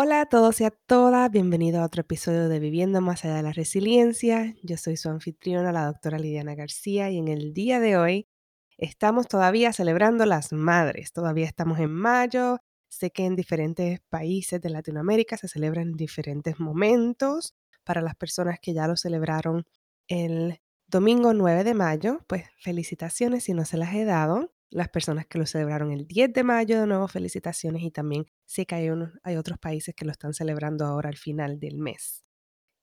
Hola a todos y a todas, bienvenido a otro episodio de Viviendo más allá de la resiliencia. Yo soy su anfitriona, la doctora Lidiana García, y en el día de hoy estamos todavía celebrando las madres. Todavía estamos en mayo. Sé que en diferentes países de Latinoamérica se celebran diferentes momentos. Para las personas que ya lo celebraron el domingo 9 de mayo, pues felicitaciones si no se las he dado las personas que lo celebraron el 10 de mayo, de nuevo felicitaciones y también sé que hay, otros países que lo están celebrando ahora al final del mes.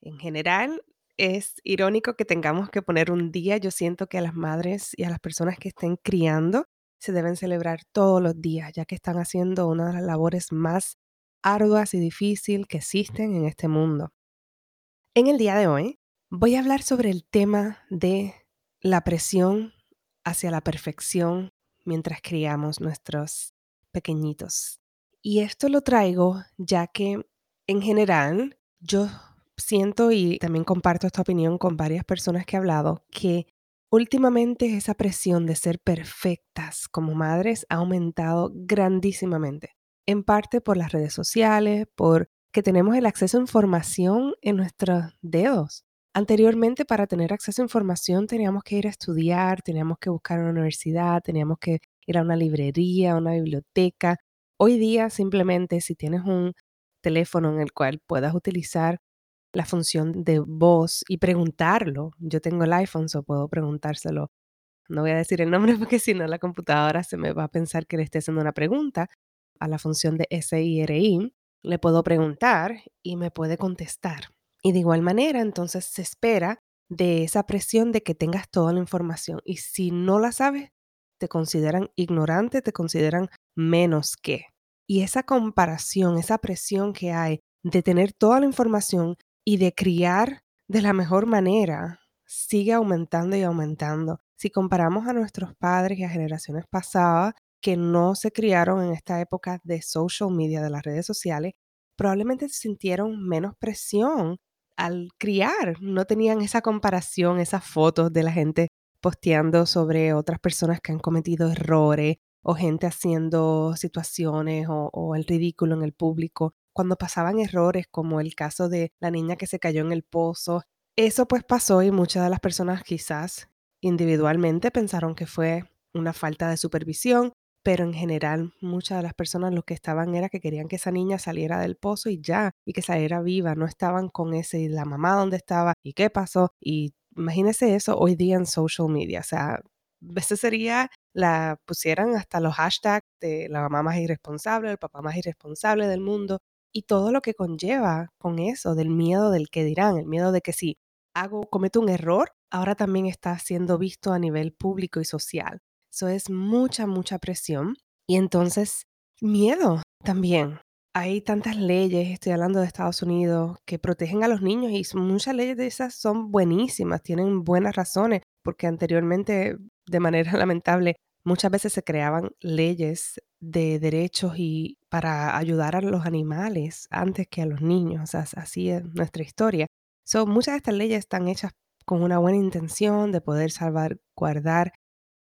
En general, es irónico que tengamos que poner un día. Yo siento que a las madres y a las personas que estén criando se deben celebrar todos los días, ya que están haciendo una de las labores más arduas y difíciles que existen en este mundo. En el día de hoy voy a hablar sobre el tema de la presión hacia la perfección mientras criamos nuestros pequeñitos. Y esto lo traigo ya que en general yo siento y también comparto esta opinión con varias personas que he hablado que últimamente esa presión de ser perfectas como madres ha aumentado grandísimamente. En parte por las redes sociales, por que tenemos el acceso a información en nuestros dedos. Anteriormente, para tener acceso a información, teníamos que ir a estudiar, teníamos que buscar una universidad, teníamos que ir a una librería, a una biblioteca. Hoy día, simplemente, si tienes un teléfono en el cual puedas utilizar la función de voz y preguntarlo, yo tengo el iPhone, so puedo preguntárselo. No voy a decir el nombre porque si no la computadora se me va a pensar que le esté haciendo una pregunta. A la función de SIRI le puedo preguntar y me puede contestar. Y de igual manera, entonces se espera de esa presión de que tengas toda la información. Y si no la sabes, te consideran ignorante, te consideran menos que. Y esa comparación, esa presión que hay de tener toda la información y de criar de la mejor manera, sigue aumentando y aumentando. Si comparamos a nuestros padres y a generaciones pasadas que no se criaron en esta época de social media, de las redes sociales, probablemente sintieron menos presión al criar no tenían esa comparación, esas fotos de la gente posteando sobre otras personas que han cometido errores o gente haciendo situaciones o, el ridículo en el público. Cuando pasaban errores como el caso de la niña que se cayó en el pozo, eso pues pasó y muchas de las personas quizás individualmente pensaron que fue una falta de supervisión pero en general muchas de las personas lo que estaban era que querían que esa niña saliera del pozo y ya, y que saliera viva, no estaban con ese, y la mamá dónde estaba, y qué pasó, y imagínese eso hoy día en social media, o sea, veces sería, la pusieran hasta los hashtags de la mamá más irresponsable, el papá más irresponsable del mundo, y todo lo que conlleva con eso, del miedo del que dirán, el miedo de que si hago, cometo un error, ahora también está siendo visto a nivel público y social. Eso es mucha, mucha presión. Y entonces, miedo también. Hay tantas leyes, estoy hablando de Estados Unidos, que protegen a los niños y muchas leyes de esas son buenísimas, tienen buenas razones, porque anteriormente, de manera lamentable, muchas veces se creaban leyes de derechos y para ayudar a los animales antes que a los niños. O sea, así es nuestra historia. So, muchas de estas leyes están hechas con una buena intención de poder salvaguardar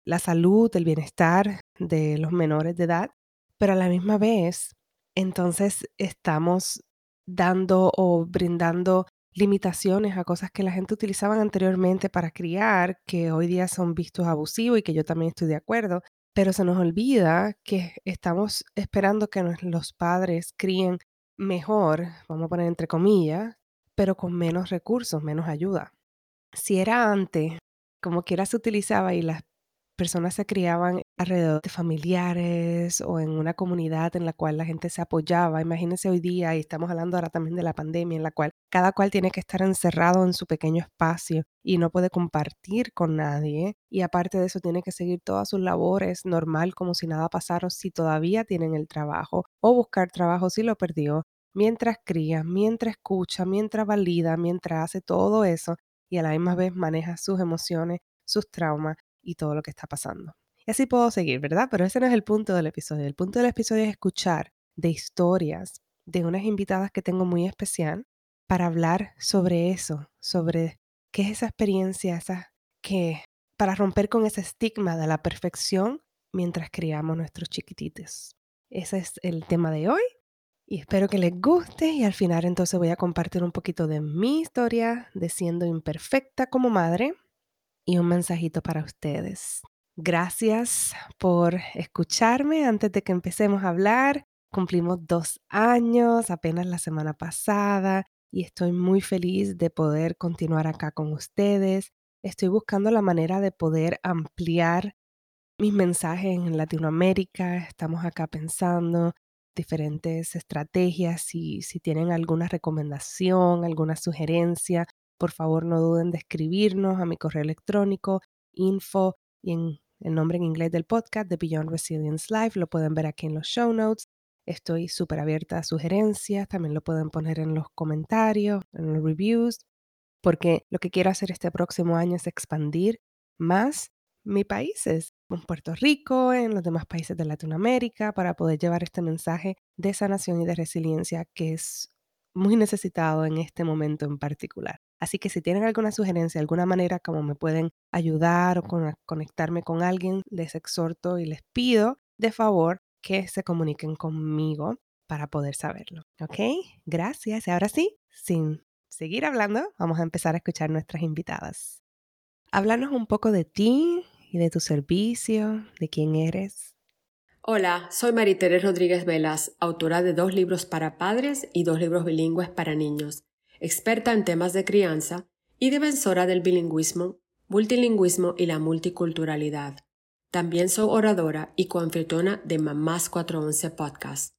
la salud, el bienestar de los menores de edad, pero a la misma vez, entonces estamos dando o brindando limitaciones a cosas que la gente utilizaban anteriormente para criar, que hoy día son vistos abusivos y que yo también estoy de acuerdo, pero se nos olvida que estamos esperando que los padres críen mejor, vamos a poner entre comillas, pero con menos recursos, menos ayuda. Si era antes, como quiera se utilizaba y las personas se criaban alrededor de familiares o en una comunidad en la cual la gente se apoyaba. Imagínense hoy día, y estamos hablando ahora también de la pandemia, en la cual cada cual tiene que estar encerrado en su pequeño espacio y no puede compartir con nadie. Y aparte de eso, tiene que seguir todas sus labores normal como si nada pasara, si todavía tienen el trabajo, o buscar trabajo si lo perdió, mientras cría, mientras escucha, mientras valida, mientras hace todo eso y a la vez maneja sus emociones, sus traumas y todo lo que está pasando. Y así puedo seguir, ¿verdad? Pero ese no es el punto del episodio. El punto del episodio es escuchar de historias de unas invitadas que tengo muy especial para hablar sobre eso, sobre qué es esa experiencia, esa que para romper con ese estigma de la perfección mientras criamos nuestros chiquititos. Ese es el tema de hoy y espero que les guste y al final entonces voy a compartir un poquito de mi historia de siendo imperfecta como madre y un mensajito para ustedes. Gracias por escucharme antes de que empecemos a hablar. Cumplimos dos años apenas la semana pasada y estoy muy feliz de poder continuar acá con ustedes. Estoy buscando la manera de poder ampliar mis mensajes en Latinoamérica. Estamos acá pensando diferentes estrategias. Si, si tienen alguna recomendación, alguna sugerencia, por favor no duden de escribirnos a mi correo electrónico info y en el nombre en inglés del podcast de Beyond Resilience Life. Lo pueden ver aquí en los show notes. Estoy súper abierta a sugerencias. También lo pueden poner en los comentarios, en los reviews, porque lo que quiero hacer este próximo año es expandir más mis países, en Puerto Rico, en los demás países de Latinoamérica, para poder llevar este mensaje de sanación y de resiliencia que es muy necesitado en este momento en particular. Así que si tienen alguna sugerencia, alguna manera como me pueden ayudar o conectarme con alguien, les exhorto y les pido de favor que se comuniquen conmigo para poder saberlo. ¿Ok? Gracias. Y ahora sí, sin seguir hablando, vamos a empezar a escuchar nuestras invitadas. Háblanos un poco de ti y de tu servicio, de quién eres. Hola, soy Maritere Rodríguez Velas, autora de dos libros para padres y dos libros bilingües para niños, experta en temas de crianza y defensora del bilingüismo, multilingüismo y la multiculturalidad. También soy oradora y coanfitriona de Mamás 411 Podcast.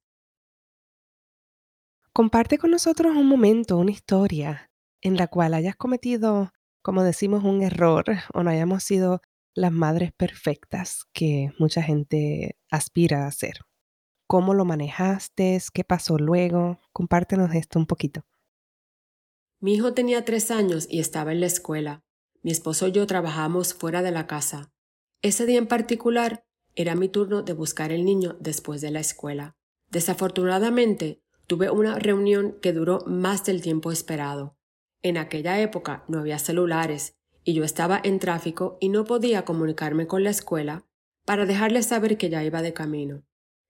Comparte con nosotros un momento, una historia en la cual hayas cometido como decimos, un error o no hayamos sido las madres perfectas que mucha gente aspira a ser. ¿Cómo lo manejaste? ¿Qué pasó luego? Compártenos esto un poquito. Mi hijo tenía tres años y estaba en la escuela. Mi esposo y yo trabajamos fuera de la casa. Ese día en particular era mi turno de buscar el niño después de la escuela. Desafortunadamente, tuve una reunión que duró más del tiempo esperado. En aquella época no había celulares y yo estaba en tráfico y no podía comunicarme con la escuela para dejarles saber que ya iba de camino.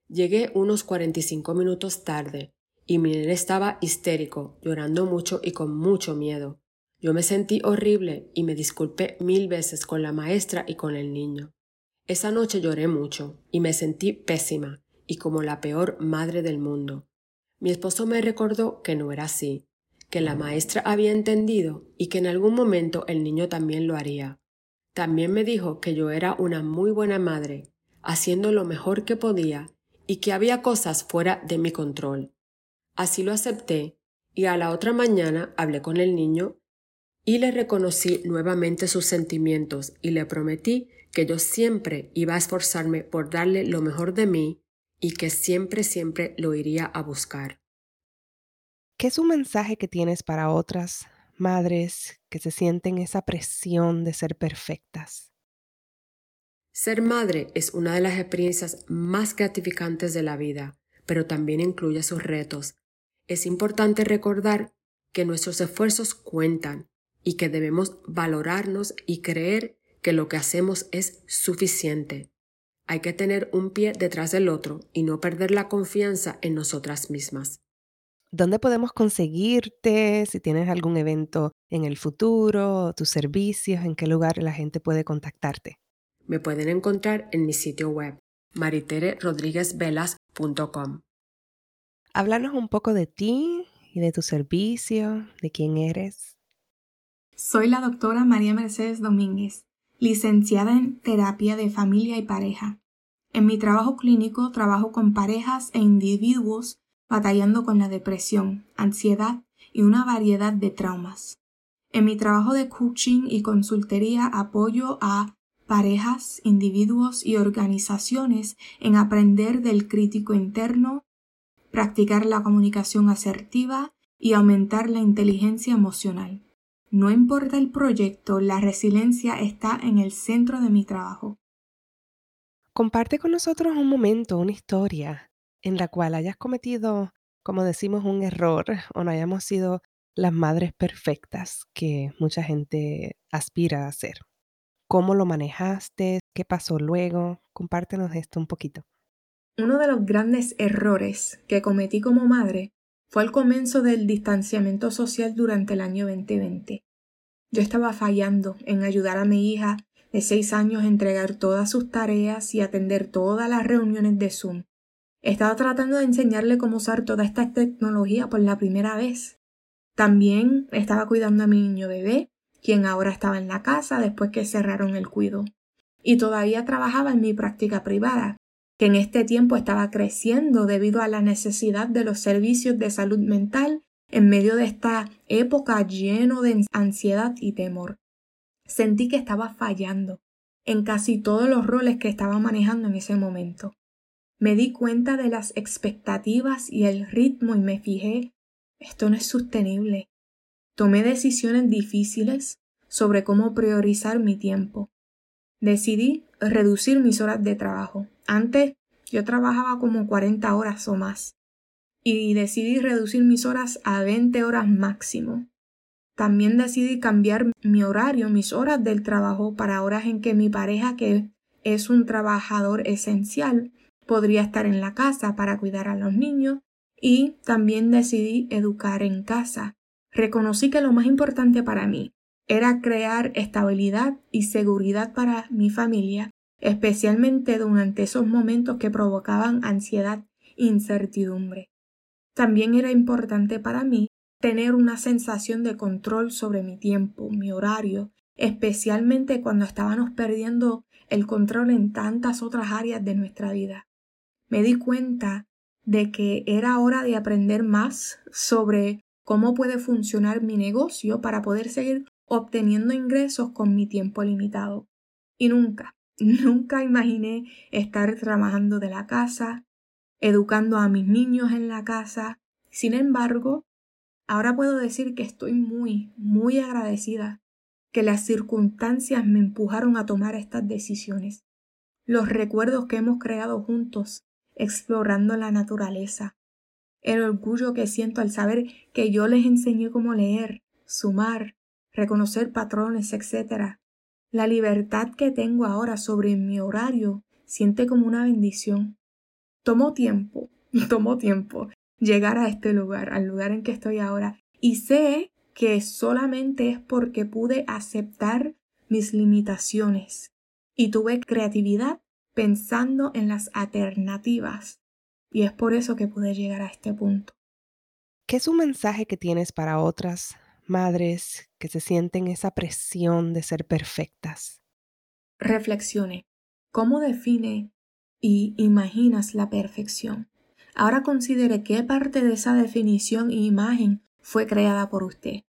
Llegué unos 45 minutos tarde y mi nene estaba histérico, llorando mucho y con mucho miedo. Yo me sentí horrible y me disculpé mil veces con la maestra y con el niño. Esa noche lloré mucho y me sentí pésima y como la peor madre del mundo. Mi esposo me recordó que no era así, que la maestra había entendido y que en algún momento el niño también lo haría. También me dijo que yo era una muy buena madre, haciendo lo mejor que podía y que había cosas fuera de mi control. Así lo acepté y a la otra mañana hablé con el niño y le reconocí nuevamente sus sentimientos y le prometí que yo siempre iba a esforzarme por darle lo mejor de mí y que siempre, siempre lo iría a buscar. ¿Qué es un mensaje que tienes para otras madres que se sienten esa presión de ser perfectas? Ser madre es una de las experiencias más gratificantes de la vida, pero también incluye sus retos. Es importante recordar que nuestros esfuerzos cuentan y que debemos valorarnos y creer que lo que hacemos es suficiente. Hay que tener un pie detrás del otro y no perder la confianza en nosotras mismas. ¿Dónde podemos conseguirte? Si tienes algún evento en el futuro, tus servicios, en qué lugar la gente puede contactarte. Me pueden encontrar en mi sitio web maritererodríguezvelas.com. Háblanos un poco de ti y de tu servicio, de quién eres. Soy la doctora María Mercedes Domínguez, licenciada en terapia de familia y pareja. En mi trabajo clínico trabajo con parejas e individuos batallando con la depresión, ansiedad y una variedad de traumas. En mi trabajo de coaching y consultoría apoyo a parejas, individuos y organizaciones en aprender del crítico interno, practicar la comunicación asertiva y aumentar la inteligencia emocional. No importa el proyecto, la resiliencia está en el centro de mi trabajo. Comparte con nosotros un momento, una historia en la cual hayas cometido, como decimos, un error o no hayamos sido las madres perfectas que mucha gente aspira a ser. ¿Cómo lo manejaste? ¿Qué pasó luego? Compártenos esto un poquito. Uno de los grandes errores que cometí como madre fue el comienzo del distanciamiento social durante el año 2020. Yo estaba fallando en ayudar a mi hija de seis años a entregar todas sus tareas y atender todas las reuniones de Zoom. Estaba tratando de enseñarle cómo usar toda esta tecnología por la primera vez. También estaba cuidando a mi niño bebé quien ahora estaba en la casa después que cerraron el cuido. Y todavía trabajaba en mi práctica privada, que en este tiempo estaba creciendo debido a la necesidad de los servicios de salud mental en medio de esta época lleno de ansiedad y temor. Sentí que estaba fallando en casi todos los roles que estaba manejando en ese momento. Me di cuenta de las expectativas y el ritmo y me fijé, esto no es sostenible. Tomé decisiones difíciles sobre cómo priorizar mi tiempo. Decidí reducir mis horas de trabajo. Antes yo trabajaba como 40 horas o más y decidí reducir mis horas a 20 horas máximo. También decidí cambiar mi horario, mis horas del trabajo para horas en que mi pareja, que es un trabajador esencial, podría estar en la casa para cuidar a los niños y también decidí educar en casa reconocí que lo más importante para mí era crear estabilidad y seguridad para mi familia, especialmente durante esos momentos que provocaban ansiedad e incertidumbre. También era importante para mí tener una sensación de control sobre mi tiempo, mi horario, especialmente cuando estábamos perdiendo el control en tantas otras áreas de nuestra vida. Me di cuenta de que era hora de aprender más sobre cómo puede funcionar mi negocio para poder seguir obteniendo ingresos con mi tiempo limitado. Y nunca, nunca imaginé estar trabajando de la casa, educando a mis niños en la casa. Sin embargo, ahora puedo decir que estoy muy, muy agradecida que las circunstancias me empujaron a tomar estas decisiones. Los recuerdos que hemos creado juntos, explorando la naturaleza, el orgullo que siento al saber que yo les enseñé cómo leer, sumar, reconocer patrones, etc. La libertad que tengo ahora sobre mi horario siente como una bendición. Tomó tiempo, tomó tiempo llegar a este lugar, al lugar en que estoy ahora, y sé que solamente es porque pude aceptar mis limitaciones y tuve creatividad pensando en las alternativas y es por eso que pude llegar a este punto. ¿Qué es un mensaje que tienes para otras madres que se sienten esa presión de ser perfectas? Reflexione. ¿Cómo define y imaginas la perfección? Ahora considere qué parte de esa definición e imagen fue creada por usted.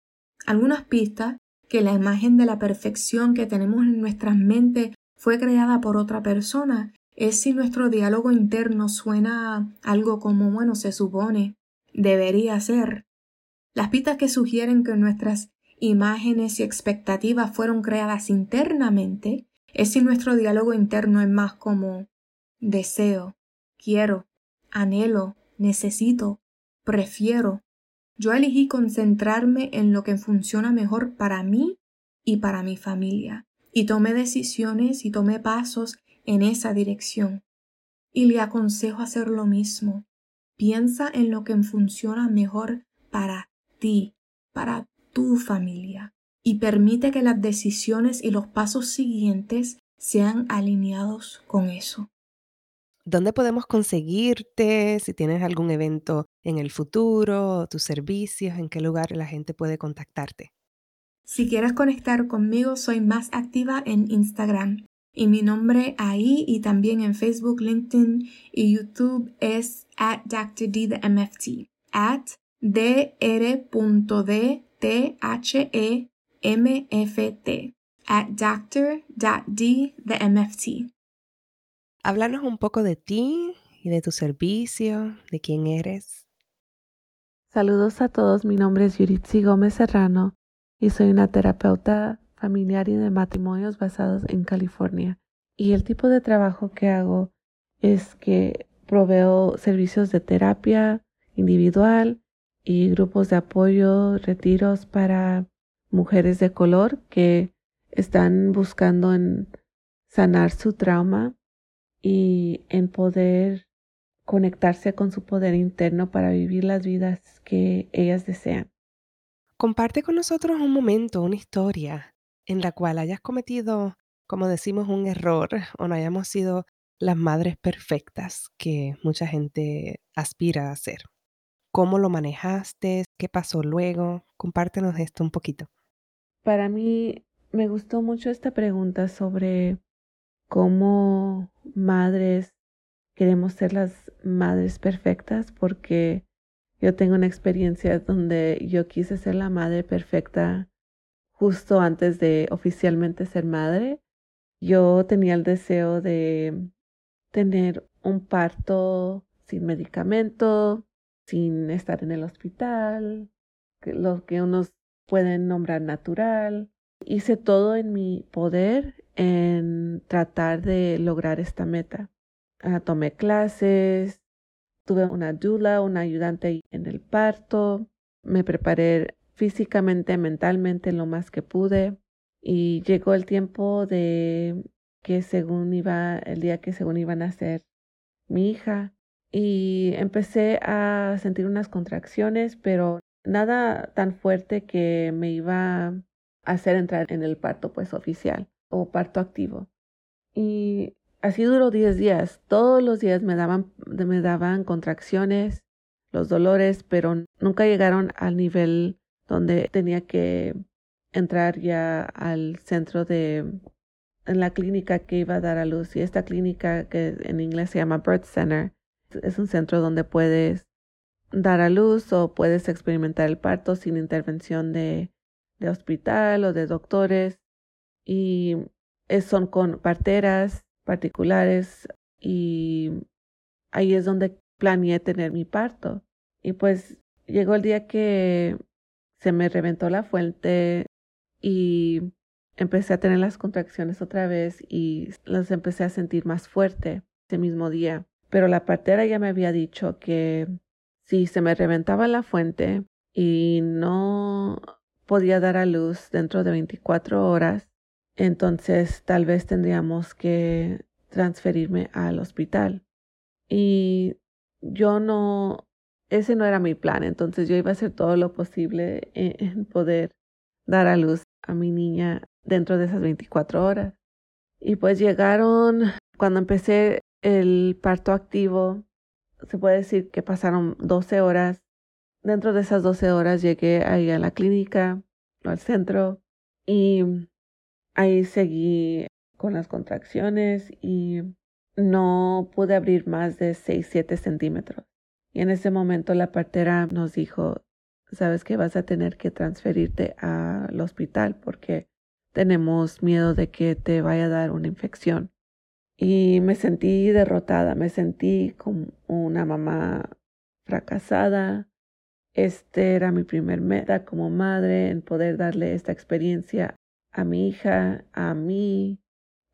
Algunas pistas que la imagen de la perfección que tenemos en nuestras mentes fue creada por otra persona es si nuestro diálogo interno suena algo como, bueno, se supone, debería ser. Las pistas que sugieren que nuestras imágenes y expectativas fueron creadas internamente es si nuestro diálogo interno es más como deseo, quiero, anhelo, necesito, prefiero. Yo elegí concentrarme en lo que funciona mejor para mí y para mi familia, y tomé decisiones y tomé pasos en esa dirección. Y le aconsejo hacer lo mismo. Piensa en lo que funciona mejor para ti, para tu familia, y permite que las decisiones y los pasos siguientes sean alineados con eso. ¿Dónde podemos conseguirte? Si tienes algún evento en el futuro, tus servicios, en qué lugar la gente puede contactarte. Si quieres conectar conmigo, soy más activa en Instagram Y mi nombre ahí y también en Facebook, LinkedIn y YouTube es at Dr. D the MFT. At dr.d-t-h-e-m-f-t. At Dr.D the MFT. Háblanos un poco de ti y de tu servicio, de quién eres. Saludos a todos, mi nombre es Yuritsi Gómez Serrano y soy una terapeuta familiar y de matrimonios basados en California. Y el tipo de trabajo que hago es que proveo servicios de terapia individual y grupos de apoyo, retiros para mujeres de color que están buscando en sanar su trauma y en poder conectarse con su poder interno para vivir las vidas que ellas desean. Comparte con nosotros un momento, una historia en la cual hayas cometido, como decimos, un error o no hayamos sido las madres perfectas que mucha gente aspira a ser. ¿Cómo lo manejaste? ¿Qué pasó luego? Compártenos esto un poquito. Para mí me gustó mucho esta pregunta sobre cómo madres queremos ser las madres perfectas porque yo tengo una experiencia donde yo quise ser la madre perfecta justo antes de oficialmente ser madre. Yo tenía el deseo de tener un parto sin medicamento, sin estar en el hospital, lo que unos pueden nombrar natural. Hice todo en mi poder en tratar de lograr esta meta. Ah, tomé clases, tuve una dula, una ayudante en el parto, me preparé físicamente, mentalmente lo más que pude y llegó el tiempo de que según iba, el día que según iba a nacer mi hija y empecé a sentir unas contracciones, pero nada tan fuerte que me iba a hacer entrar en el parto pues oficial o parto activo. Y así duró 10 días. Todos los días me daban, me daban contracciones, los dolores, pero nunca llegaron al nivel donde tenía que entrar ya al centro de en la clínica que iba a dar a luz. Y esta clínica que en inglés se llama Birth Center es un centro donde puedes dar a luz o puedes experimentar el parto sin intervención de, de hospital o de doctores y son con parteras particulares y ahí es donde planeé tener mi parto. Y pues llegó el día que se me reventó la fuente y empecé a tener las contracciones otra vez y las empecé a sentir más fuerte ese mismo día. Pero la partera ya me había dicho que si se me reventaba la fuente y no podía dar a luz dentro de 24 horas, entonces tal vez tendríamos que transferirme al hospital. Y yo no, ese no era mi plan, entonces yo iba a hacer todo lo posible en, poder dar a luz a mi niña dentro de esas 24 horas. Y pues llegaron, cuando empecé el parto activo, se puede decir que pasaron 12 horas. Dentro de esas 12 horas llegué ahí a la clínica, al centro, y ahí seguí con las contracciones y no pude abrir más de 6, 7 centímetros. Y en ese momento la partera nos dijo, sabes que vas a tener que transferirte al hospital porque tenemos miedo de que te vaya a dar una infección. Y me sentí derrotada, me sentí como una mamá fracasada. Este era mi primer meta como madre en poder darle esta experiencia a mi hija, a mí.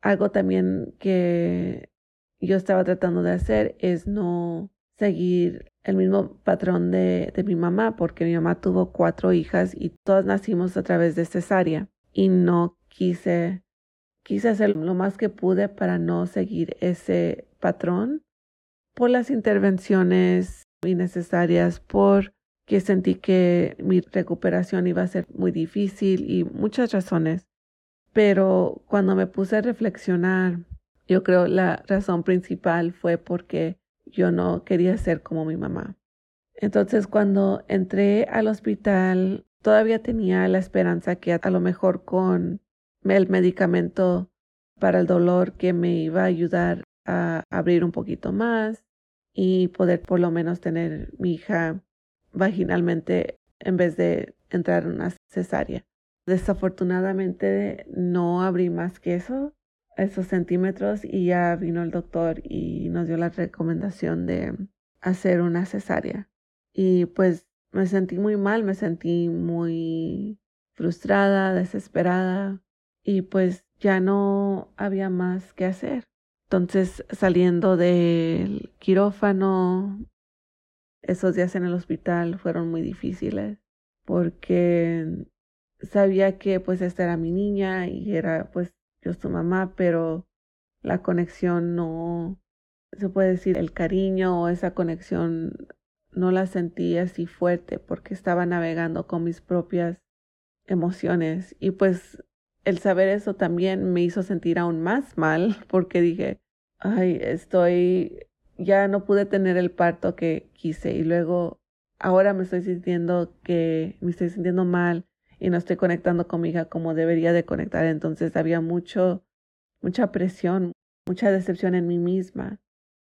Algo también que yo estaba tratando de hacer es no seguir el mismo patrón de, de mi mamá, porque mi mamá tuvo cuatro hijas y todas nacimos a través de cesárea y no quise, quise hacer lo más que pude para no seguir ese patrón por las intervenciones innecesarias, por que sentí que mi recuperación iba a ser muy difícil y muchas razones. Pero cuando me puse a reflexionar, yo creo la razón principal fue porque yo no quería ser como mi mamá. Entonces cuando entré al hospital, todavía tenía la esperanza que a lo mejor con el medicamento para el dolor que me iba a ayudar a abrir un poquito más y poder por lo menos tener mi hija vaginalmente en vez de entrar en una cesárea. Desafortunadamente no abrí más que eso, esos centímetros, y ya vino el doctor y nos dio la recomendación de hacer una cesárea. Y pues me sentí muy mal, me sentí muy frustrada, desesperada y pues ya no había más que hacer. Entonces saliendo del quirófano, esos días en el hospital fueron muy difíciles porque sabía que pues esta era mi niña y era pues yo su mamá, pero la conexión no, se puede decir, el cariño o esa conexión no la sentí así fuerte porque estaba navegando con mis propias emociones. Y pues el saber eso también me hizo sentir aún más mal porque dije, ay, estoy, ya no pude tener el parto que quise y luego ahora me estoy sintiendo que me estoy sintiendo mal y no estoy conectando con mi hija como debería de conectar. Entonces había mucho, mucha presión, mucha decepción en mí misma.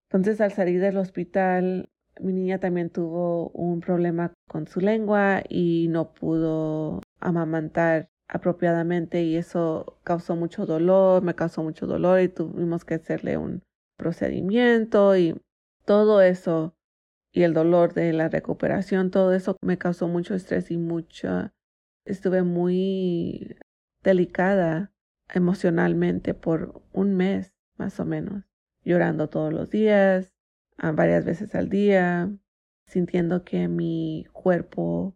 Entonces al salir del hospital mi niña también tuvo un problema con su lengua y no pudo amamantar apropiadamente y eso causó mucho dolor, me causó mucho dolor y tuvimos que hacerle un procedimiento y todo eso y el dolor de la recuperación, todo eso me causó mucho estrés y mucha, estuve muy delicada emocionalmente por un mes más o menos, llorando todos los días, varias veces al día, sintiendo que mi cuerpo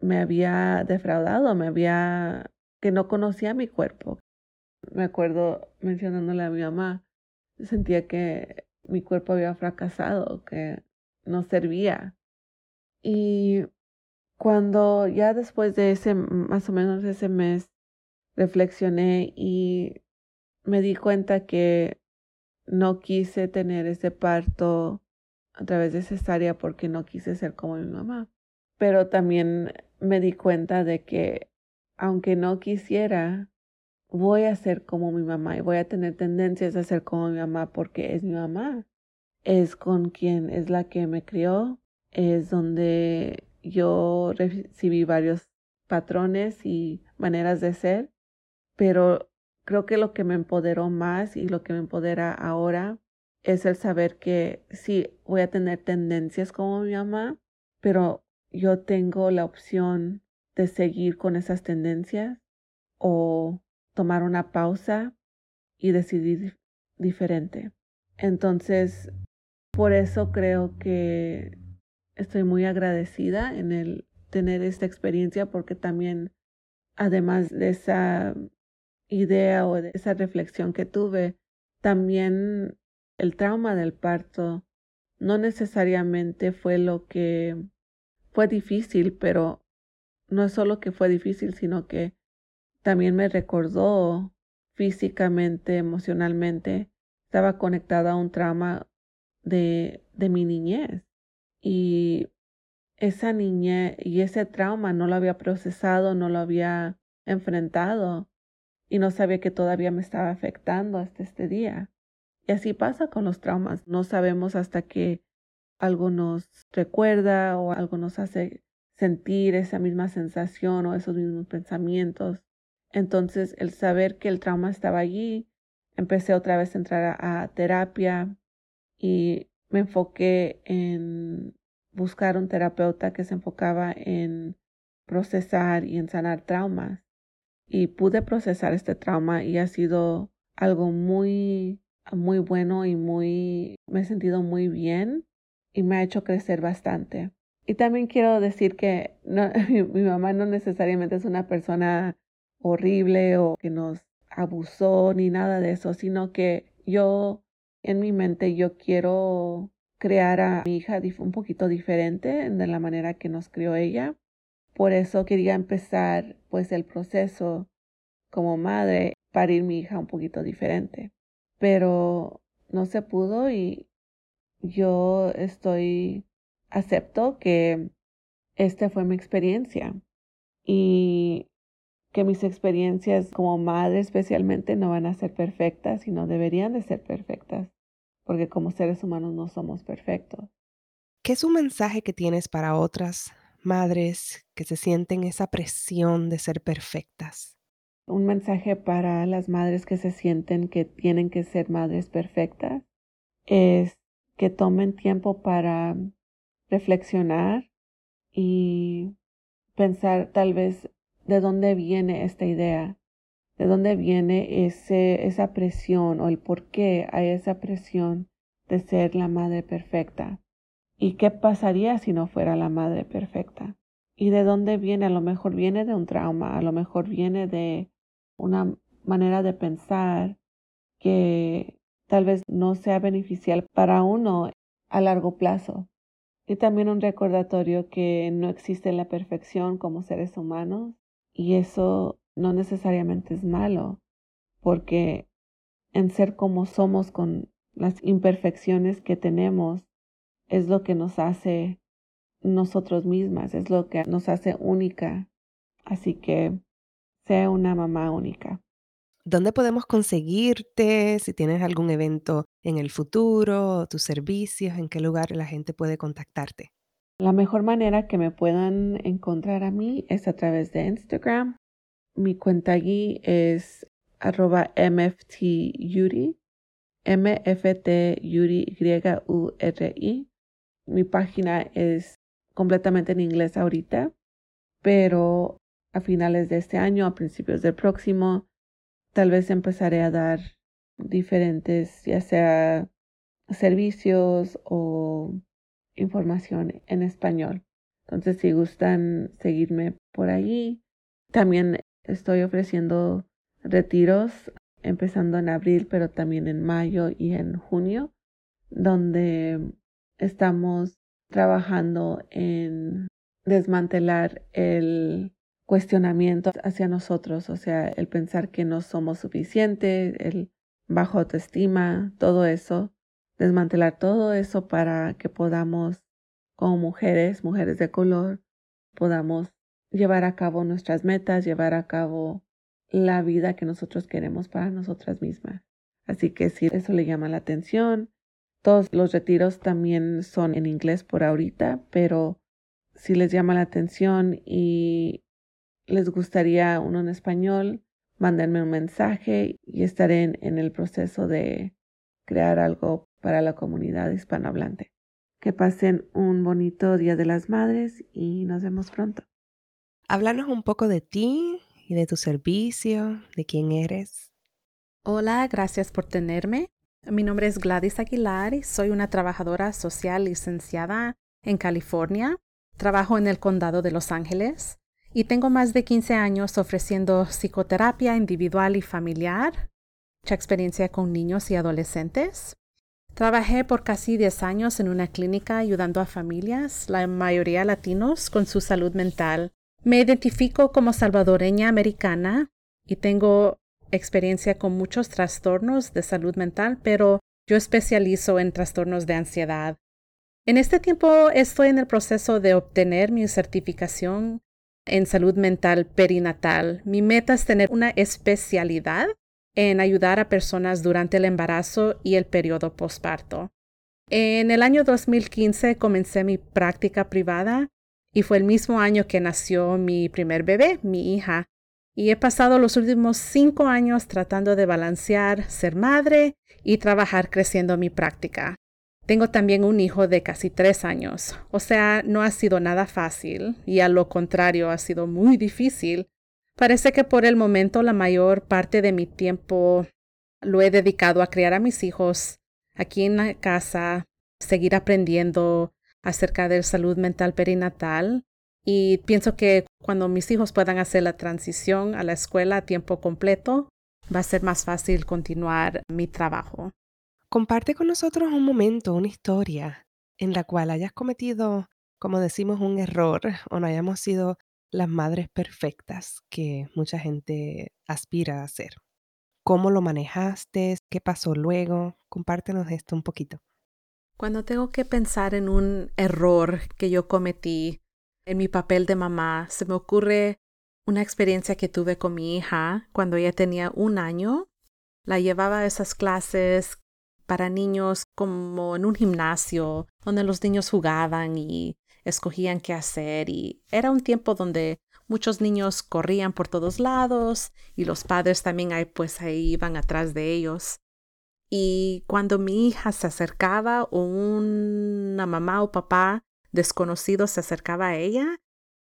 me había defraudado, me había que no conocía mi cuerpo. Me acuerdo mencionándole a mi mamá, sentía que mi cuerpo había fracasado, que no servía. Y cuando ya después de ese, más o menos ese mes, reflexioné y me di cuenta que no quise tener ese parto a través de cesárea porque no quise ser como mi mamá. Pero también me di cuenta de que aunque no quisiera, voy a ser como mi mamá y voy a tener tendencias a ser como mi mamá porque es mi mamá. Es con quien es la que me crió, es donde yo recibí varios patrones y maneras de ser, pero creo que lo que me empoderó más y lo que me empodera ahora es el saber que sí voy a tener tendencias como mi mamá, pero yo tengo la opción de seguir con esas tendencias o tomar una pausa y decidir diferente. Entonces, por eso creo que estoy muy agradecida en el tener esta experiencia porque también, además de esa idea o de esa reflexión que tuve, también el trauma del parto no necesariamente fue lo que fue difícil, pero no es solo que fue difícil, sino que también me recordó físicamente, emocionalmente, estaba conectada a un trauma de, de mi niñez. Y esa niñez y ese trauma no lo había procesado, no lo había enfrentado y no sabía que todavía me estaba afectando hasta este día. Y así pasa con los traumas. No sabemos hasta que algo nos recuerda o algo nos hace sentir esa misma sensación o esos mismos pensamientos. Entonces, el saber que el trauma estaba allí, empecé otra vez a entrar a, terapia y me enfoqué en buscar un terapeuta que se enfocaba en procesar y en sanar traumas y pude procesar este trauma y ha sido algo muy, muy bueno y muy, me he sentido muy bien y me ha hecho crecer bastante. Y también quiero decir que mi, mamá no necesariamente es una persona horrible o que nos abusó ni nada de eso, sino que yo en mi mente yo quiero crear a mi hija un poquito diferente de la manera que nos crió ella por eso quería empezar pues el proceso como madre, parir mi hija un poquito diferente. Pero no se pudo y yo estoy, acepto que esta fue mi experiencia y que mis experiencias como madre especialmente no van a ser perfectas y no deberían de ser perfectas, porque como seres humanos no somos perfectos. ¿Qué es un mensaje que tienes para otras madres que se sienten esa presión de ser perfectas? Un mensaje para las madres que se sienten que tienen que ser madres perfectas es que tomen tiempo para reflexionar y pensar tal vez de dónde viene esta idea, de dónde viene ese, esa presión o el por qué hay esa presión de ser la madre perfecta. ¿Y qué pasaría si no fuera la madre perfecta? ¿Y de dónde viene? A lo mejor viene de un trauma, a lo mejor viene de una manera de pensar que tal vez no sea beneficial para uno a largo plazo. Y también un recordatorio que no existe la perfección como seres humanos y eso no necesariamente es malo, porque en ser como somos con las imperfecciones que tenemos es lo que nos hace nosotros mismas, es lo que nos hace única. Así que sea una mamá única. ¿Dónde podemos conseguirte? Si tienes algún evento en el futuro, tus servicios, en qué lugar la gente puede contactarte. La mejor manera que me puedan encontrar a mí es a través de Instagram. Mi cuenta allí es arroba mftyuri, mft yuri, u r i. Mi página es completamente en inglés ahorita, pero a finales de este año, a principios del próximo, tal vez empezaré a dar diferentes, ya sea servicios o información en español. Entonces, si gustan seguirme por ahí, también estoy ofreciendo retiros empezando en abril, pero también en mayo y en junio, donde estamos trabajando en desmantelar el cuestionamiento hacia nosotros, o sea, el pensar que no somos suficientes, el bajo autoestima, todo eso, desmantelar todo eso para que podamos, como mujeres, mujeres de color, podamos llevar a cabo nuestras metas, llevar a cabo la vida que nosotros queremos para nosotras mismas. Así que si eso le llama la atención, todos los retiros también son en inglés por ahorita, pero si les llama la atención y les gustaría uno en español, mándenme un mensaje y estaré en, en el proceso de crear algo para la comunidad hispanohablante. Que pasen un bonito Día de las Madres y nos vemos pronto. Háblanos un poco de ti y de tu servicio, de quién eres. Hola, gracias por tenerme. Mi nombre es Gladys Aguilar y soy una trabajadora social licenciada en California. Trabajo en el condado de Los Ángeles y tengo más de 15 años ofreciendo psicoterapia individual y familiar, mucha experiencia con niños y adolescentes. Trabajé por casi 10 años en una clínica ayudando a familias, la mayoría latinos, con su salud mental. Me identifico como salvadoreña americana y tengo experiencia con muchos trastornos de salud mental, pero yo especializo en trastornos de ansiedad. En este tiempo estoy en el proceso de obtener mi certificación en salud mental perinatal. Mi meta es tener una especialidad en ayudar a personas durante el embarazo y el periodo posparto. En el año 2015 comencé mi práctica privada y fue el mismo año que nació mi primer bebé, mi hija. Y he pasado los últimos cinco años tratando de balancear ser madre y trabajar creciendo mi práctica. Tengo también un hijo de casi tres años, o sea, no ha sido nada fácil y a lo contrario ha sido muy difícil Parece que por el momento la mayor parte de mi tiempo lo he dedicado a criar a mis hijos aquí en la casa, seguir aprendiendo acerca de salud mental perinatal y pienso que cuando mis hijos puedan hacer la transición a la escuela a tiempo completo, va a ser más fácil continuar mi trabajo. Comparte con nosotros un momento, una historia en la cual hayas cometido, como decimos, un error o no hayamos sido las madres perfectas que mucha gente aspira a ser. ¿Cómo lo manejaste? ¿Qué pasó luego? Compártenos esto un poquito. Cuando tengo que pensar en un error que yo cometí en mi papel de mamá, se me ocurre una experiencia que tuve con mi hija cuando ella tenía un año. La llevaba a esas clases para niños como en un gimnasio donde los niños jugaban y escogían qué hacer y era un tiempo donde muchos niños corrían por todos lados y los padres también ahí, pues ahí iban atrás de ellos. Y cuando mi hija se acercaba o una mamá o papá desconocido se acercaba a ella,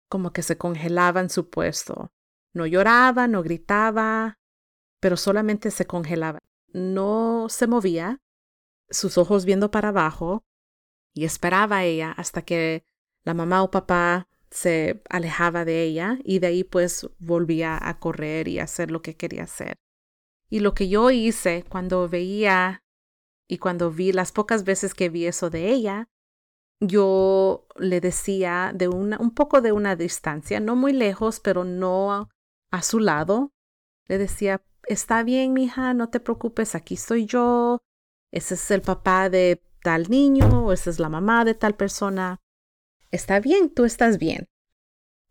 como que se congelaba en su puesto. No lloraba, no gritaba, pero solamente se congelaba. No se movía, sus ojos viendo para abajo, y esperaba a ella hasta que la mamá o papá se alejaba de ella y de ahí pues volvía a correr y hacer lo que quería hacer. Y lo que yo hice cuando veía y cuando vi las pocas veces que vi eso de ella, yo le decía de una, un poco de una distancia, no muy lejos, pero no a su lado. Le decía, está bien, mija, no te preocupes, aquí estoy yo. Ese es el papá de tal niño, o esa es la mamá de tal persona está bien, tú estás bien.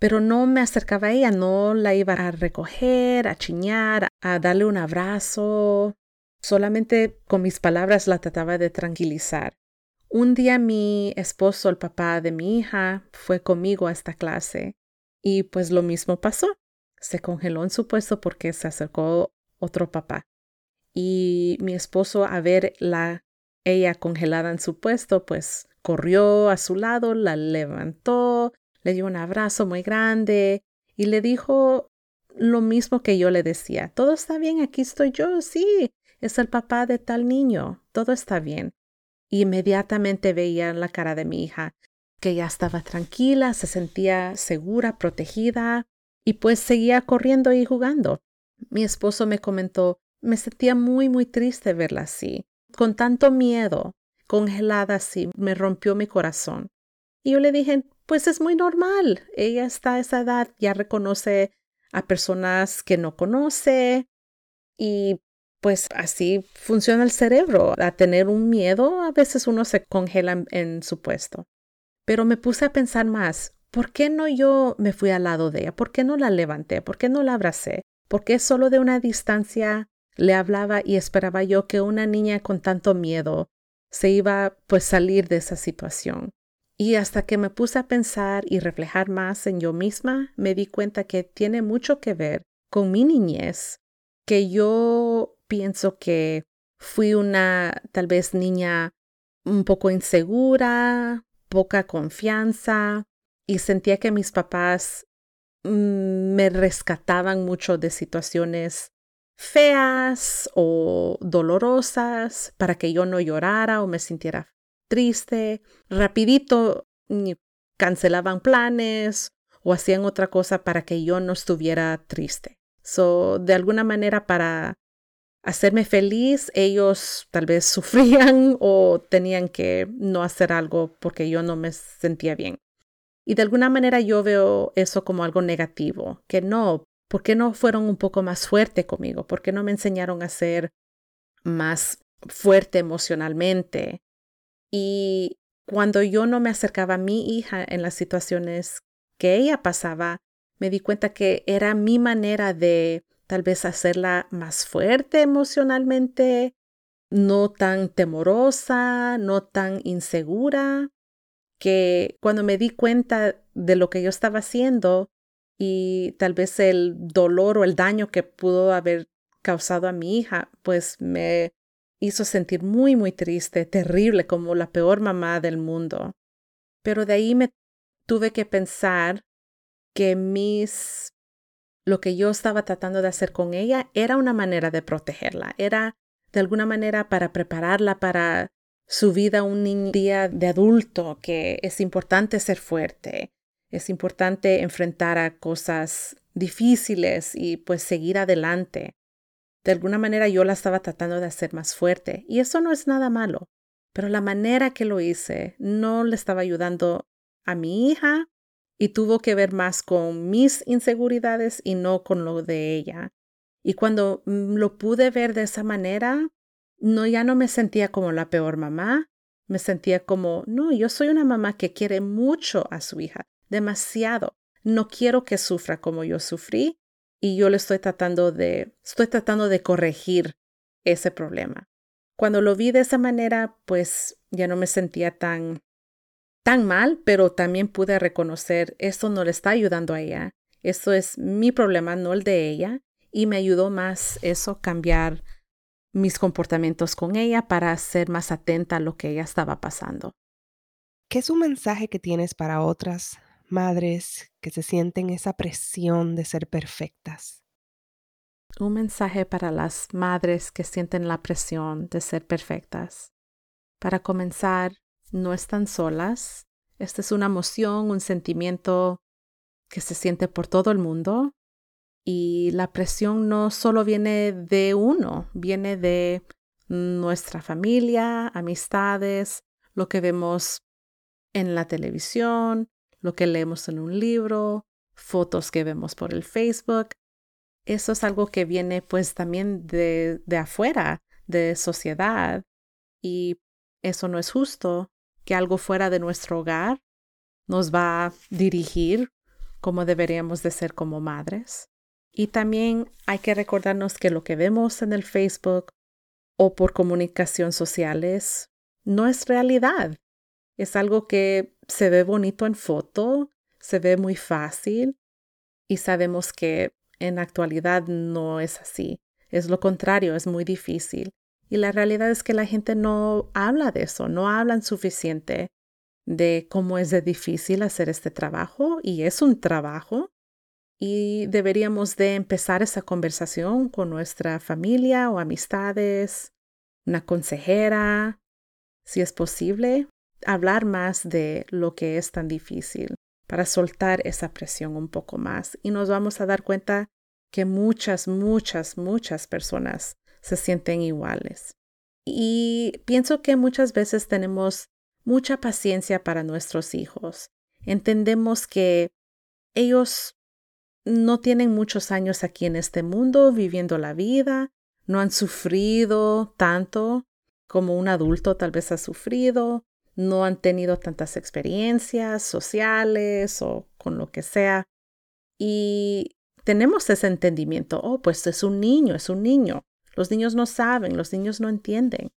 Pero no me acercaba a ella, no la iba a recoger, a chiñar, a darle un abrazo. Solamente con mis palabras la trataba de tranquilizar. Un día mi esposo, el papá de mi hija, fue conmigo a esta clase y pues lo mismo pasó. Se congeló en su puesto porque se acercó otro papá. Y mi esposo a ver la ella congelada en su puesto, pues corrió a su lado, la levantó, le dio un abrazo muy grande y le dijo lo mismo que yo le decía. Todo está bien, aquí estoy yo, sí, es el papá de tal niño, todo está bien. inmediatamente veía la cara de mi hija que ya estaba tranquila, se sentía segura, protegida, y pues seguía corriendo y jugando. Mi esposo me comentó, me sentía muy, muy triste verla así, con tanto miedo, congelada así, me rompió mi corazón. Y yo le dije, pues es muy normal, ella está a esa edad, ya reconoce a personas que no conoce y pues así funciona el cerebro. A tener un miedo, a veces uno se congela en, su puesto. Pero me puse a pensar más, ¿por qué no yo me fui al lado de ella? ¿Por qué no la levanté? ¿Por qué no la abracé? ¿Por qué solo de una distancia le hablaba y esperaba yo que una niña con tanto miedo se iba pues salir de esa situación. Y hasta que me puse a pensar y reflejar más en yo misma, me di cuenta que tiene mucho que ver con mi niñez, que yo pienso que fui una tal vez niña un poco insegura, poca confianza y sentía que mis papás mm, me rescataban mucho de situaciones feas o dolorosas para que yo no llorara o me sintiera triste. Rapidito cancelaban planes o hacían otra cosa para que yo no estuviera triste. So, de alguna manera para hacerme feliz, ellos tal vez sufrían o tenían que no hacer algo porque yo no me sentía bien. Y de alguna manera yo veo eso como algo negativo, que no, ¿Por qué no fueron un poco más fuerte conmigo? ¿Por qué no me enseñaron a ser más fuerte emocionalmente? Y cuando yo no me acercaba a mi hija en las situaciones que ella pasaba, me di cuenta que era mi manera de tal vez hacerla más fuerte emocionalmente, no tan temorosa, no tan insegura, que cuando me di cuenta de lo que yo estaba haciendo, y tal vez el dolor o el daño que pudo haber causado a mi hija, pues me hizo sentir muy, muy triste, terrible, como la peor mamá del mundo. Pero de ahí me tuve que pensar que mis lo que yo estaba tratando de hacer con ella era una manera de protegerla, era de alguna manera para prepararla para su vida un día de adulto, que es importante ser fuerte, es importante enfrentar a cosas difíciles y pues seguir adelante. De alguna manera yo la estaba tratando de hacer más fuerte y eso no es nada malo, pero la manera que lo hice no le estaba ayudando a mi hija y tuvo que ver más con mis inseguridades y no con lo de ella. Y cuando mm, lo pude ver de esa manera, no ya no me sentía como la peor mamá, me sentía como, no, yo soy una mamá que quiere mucho a su hija, demasiado. no quiero que sufra como yo sufrí y yo le estoy tratando de, estoy tratando de corregir ese problema. Cuando lo vi de esa manera, pues ya no me sentía tan, tan mal, pero también pude reconocer esto no le está ayudando a ella. Esto es mi problema, no el de ella. Y me ayudó más eso, cambiar mis comportamientos con ella para ser más atenta a lo que ella estaba pasando. ¿Qué es un mensaje que tienes para otras madres que se sienten esa presión de ser perfectas? Un mensaje para las madres que sienten la presión de ser perfectas. Para comenzar, no están solas. Esta es una emoción, un sentimiento que se siente por todo el mundo. Y la presión no solo viene de uno, viene de nuestra familia, amistades, lo que vemos en la televisión, lo que leemos en un libro, fotos que vemos por el Facebook. Eso es algo que viene pues también de, de afuera, de sociedad. Y eso no es justo, que algo fuera de nuestro hogar nos va a dirigir como deberíamos de ser como madres. Y también hay que recordarnos que lo que vemos en el Facebook o por comunicación sociales no es realidad. Es algo que se ve bonito en foto, se ve muy fácil y sabemos que en actualidad no es así. Es lo contrario, es muy difícil. Y la realidad es que la gente no habla de eso, no hablan suficiente de cómo es de difícil hacer este trabajo y es un trabajo y deberíamos de empezar esa conversación con nuestra familia o amistades, una consejera, si es posible, hablar más de lo que es tan difícil para soltar esa presión un poco más y nos vamos a dar cuenta que muchas, muchas, muchas personas se sienten iguales. Y pienso que muchas veces tenemos mucha paciencia para nuestros hijos. Entendemos que ellos no tienen muchos años aquí en este mundo viviendo la vida, no han sufrido tanto como un adulto tal vez ha sufrido, no han tenido tantas experiencias sociales o con lo que sea. Y tenemos ese entendimiento, oh, pues es un niño, es un niño. Los niños no saben, los niños no entienden.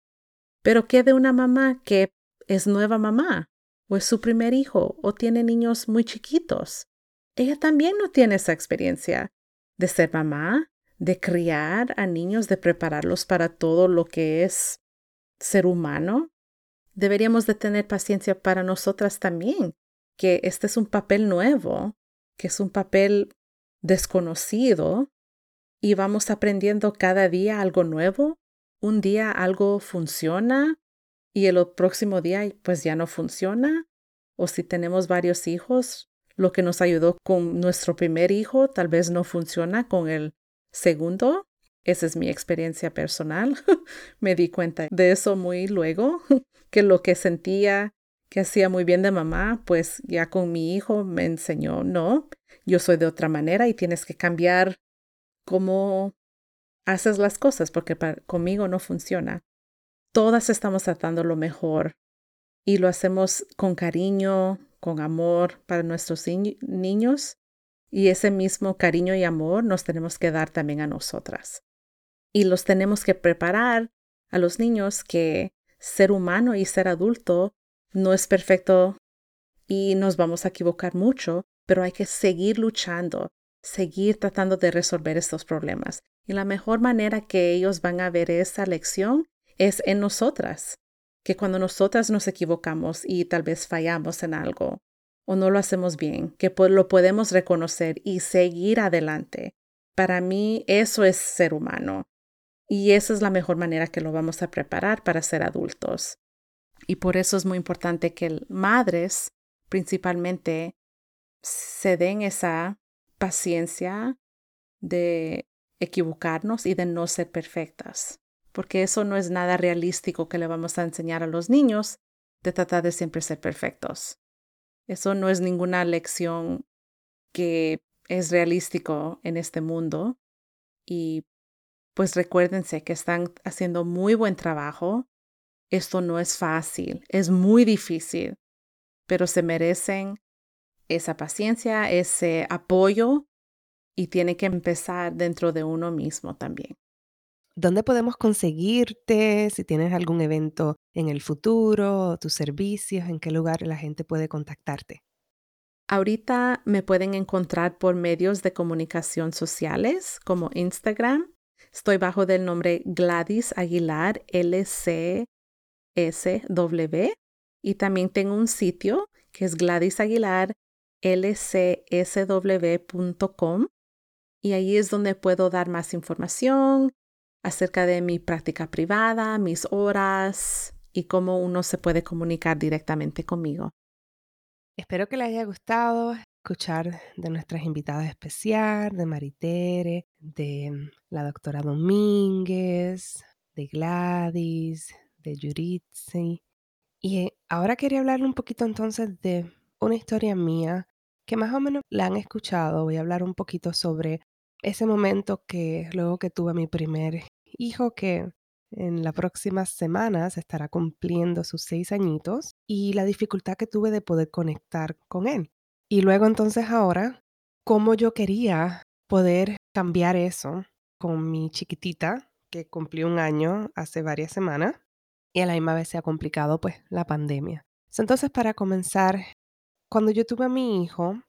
Pero ¿qué de una mamá que es nueva mamá? ¿O es su primer hijo? ¿O tiene niños muy chiquitos? Ella también no tiene esa experiencia de ser mamá, de criar a niños, de prepararlos para todo lo que es ser humano deberíamos de tener paciencia para nosotras también, que este es un papel nuevo, que es un papel desconocido y vamos aprendiendo cada día algo nuevo. Un día algo funciona y el próximo día pues ya no funciona. O si tenemos varios hijos, lo que nos ayudó con nuestro primer hijo tal vez no funciona con el segundo. Esa es mi experiencia personal. Me di cuenta de eso muy luego que lo que sentía que hacía muy bien de mamá, pues ya con mi hijo me enseñó, no, yo soy de otra manera y tienes que cambiar cómo haces las cosas porque conmigo no funciona. Todas estamos tratando lo mejor y lo hacemos con cariño, con amor para nuestros niños y ese mismo cariño y amor nos tenemos que dar también a nosotras. Y los tenemos que preparar a los niños que ser humano y ser adulto no es perfecto y nos vamos a equivocar mucho, pero hay que seguir luchando, seguir tratando de resolver estos problemas. Y la mejor manera que ellos van a ver esa lección es en nosotras, que cuando nosotras nos equivocamos y tal vez fallamos en algo o no lo hacemos bien, que lo podemos reconocer y seguir adelante. Para mí eso es ser humano. Y esa es la mejor manera que lo vamos a preparar para ser adultos. Y por eso es muy importante que madres principalmente se den esa paciencia de equivocarnos y de no ser perfectas, porque eso no es nada realístico que le vamos a enseñar a los niños de tratar de siempre ser perfectos. Eso no es ninguna lección que es realístico en este mundo y pues recuérdense que están haciendo muy buen trabajo. Esto no es fácil, es muy difícil, pero se merecen esa paciencia, ese apoyo y tiene que empezar dentro de uno mismo también. ¿Dónde podemos conseguirte? Si tienes algún evento en el futuro, tus servicios, en qué lugar la gente puede contactarte. Ahorita me pueden encontrar por medios de comunicación sociales como Instagram. Estoy bajo del nombre Gladys Aguilar LCSW y también tengo un sitio que es Gladys y ahí es donde puedo dar más información acerca de mi práctica privada, mis horas y cómo uno se puede comunicar directamente conmigo. Espero que les haya gustado escuchar de nuestras invitadas especiales, de Maritere, de mm, la doctora Domínguez, de Gladys, de Yuritsi. Y ahora quería hablarle un poquito entonces de una historia mía que más o menos la han escuchado. Voy a hablar un poquito sobre ese momento que luego que tuve mi primer hijo, que en las próximas semanas estará cumpliendo sus seis añitos, y la dificultad que tuve de poder conectar con él. Y luego entonces ahora, cómo yo quería poder cambiar eso con mi chiquitita, que cumplió un año hace varias semanas, y a la misma vez se ha complicado pues la pandemia. Entonces, para comenzar, cuando yo tuve a mi hijo,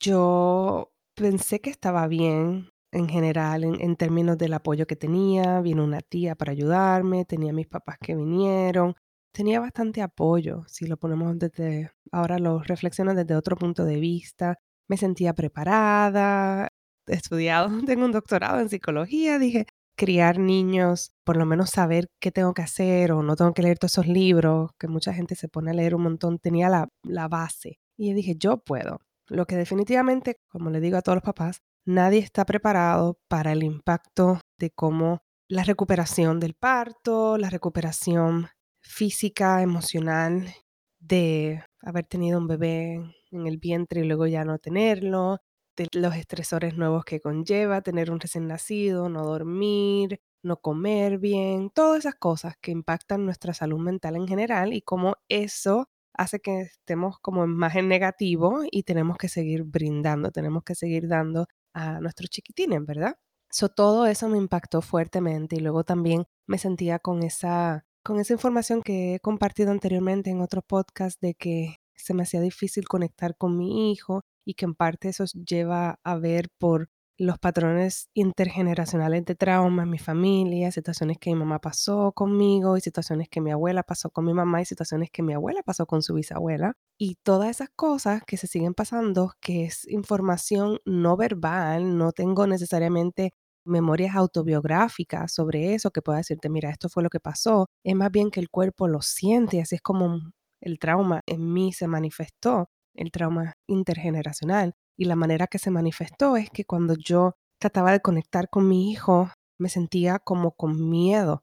yo pensé que estaba bien en general, en, términos del apoyo que tenía. Vino una tía para ayudarme, tenía mis papás que vinieron. Tenía bastante apoyo, si lo ponemos desde, ahora lo reflexiono desde otro punto de vista. Me sentía preparada, he estudiado, tengo un doctorado en psicología, dije, criar niños, por lo menos saber qué tengo que hacer o no tengo que leer todos esos libros, que mucha gente se pone a leer un montón, tenía la, la base. Y dije, yo puedo. Lo que definitivamente, como le digo a todos los papás, nadie está preparado para el impacto de cómo la recuperación del parto, la recuperación física, emocional, de haber tenido un bebé en el vientre y luego ya no tenerlo, de los estresores nuevos que conlleva tener un recién nacido, no dormir, no comer bien, todas esas cosas que impactan nuestra salud mental en general y cómo eso hace que estemos como más en negativo y tenemos que seguir brindando, tenemos que seguir dando a nuestros chiquitines, ¿verdad? So, todo eso me impactó fuertemente y luego también me sentía con esa, con esa información que he compartido anteriormente en otro podcast de que se me hacía difícil conectar con mi hijo y que en parte eso lleva a ver por los patrones intergeneracionales de trauma en mi familia, situaciones que mi mamá pasó conmigo y situaciones que mi abuela pasó con mi mamá y situaciones que mi abuela pasó con su bisabuela. Y todas esas cosas que se siguen pasando, que es información no verbal, no tengo necesariamente memorias autobiográficas sobre eso que pueda decirte, mira, esto fue lo que pasó. Es más bien que el cuerpo lo siente, así es como el trauma en mí se manifestó, el trauma intergeneracional. Y la manera que se manifestó es que cuando yo trataba de conectar con mi hijo, me sentía como con miedo,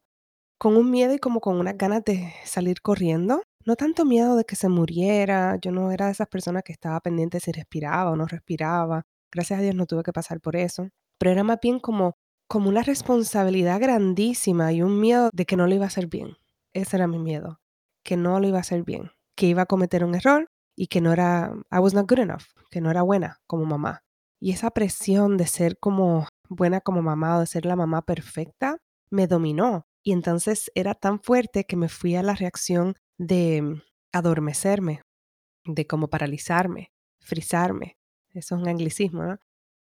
con un miedo y como con unas ganas de salir corriendo. No tanto miedo de que se muriera, yo no era de esas personas que estaba pendiente si respiraba o no respiraba. Gracias a Dios no tuve que pasar por eso. Pero era más bien como, como una responsabilidad grandísima y un miedo de que no lo iba a hacer bien. Ese era mi miedo, que no lo iba a hacer bien, que iba a cometer un error y que no era, I was not good enough, que no era buena como mamá. Y esa presión de ser como buena como mamá o de ser la mamá perfecta me dominó. Y entonces era tan fuerte que me fui a la reacción de adormecerme, de como paralizarme, frizarme. Eso es un anglicismo, ¿no?